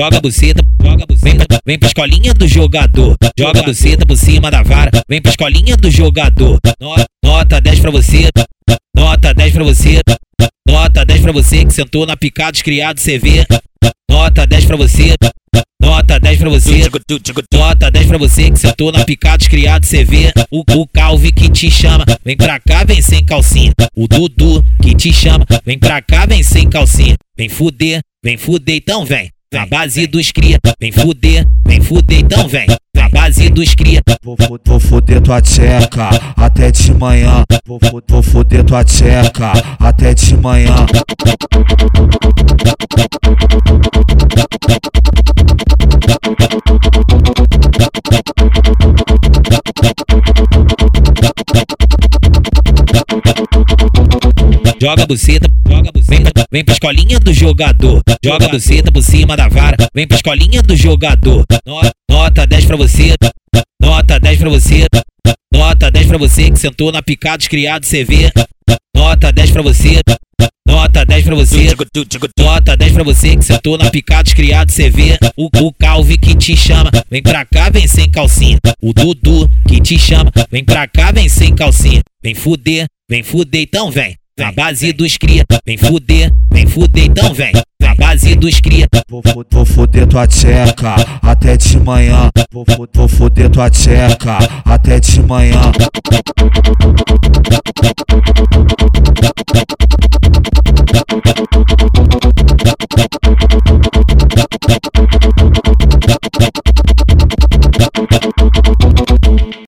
joga buceta, joga buceta, vem pra escolinha do jogador, joga buceta por cima da vara, vem pra escolinha do jogador. Nota, nota 10 pra você, nota 10 pra você, nota 10 pra você que sentou na picada dos criados CV. Nota 10 pra você, nota 10 pra você, nota 10 pra você que sentou na picada dos criados CV. O, o Calvi que te chama, vem pra cá, vem sem calcinha. O Dudu que te chama, vem pra cá, vem sem calcinha. Vem fuder, vem fuder, então vem. Na base dos cria, vem fuder, vem fuder, então vem. Na base dos cria, Vou, vou foder tua tcheca até de manhã. Vou, vou foder tua tcheca até de manhã. Joga buceta, joga buceta, vem pra escolinha do jogador. Joga buceta por cima da vara, vem pra escolinha do jogador. Nota, nota 10 pra você, nota 10 pra você, nota 10 pra você que sentou na picada dos criados CV. Nota 10 pra você, nota 10 pra você, nota 10 pra você que sentou na picada dos criados CV. O, o Calvi que te chama, vem pra cá, vem sem calcinha. O Dudu que te chama, vem pra cá, vem sem calcinha. Vem fuder, vem fuder, então vem. Na base dos cria, vem fuder, vem fuder, então vem. Na base dos cria, Vou, foder tua tcheca até de manhã. Vou foder tua tcheca até de manhã.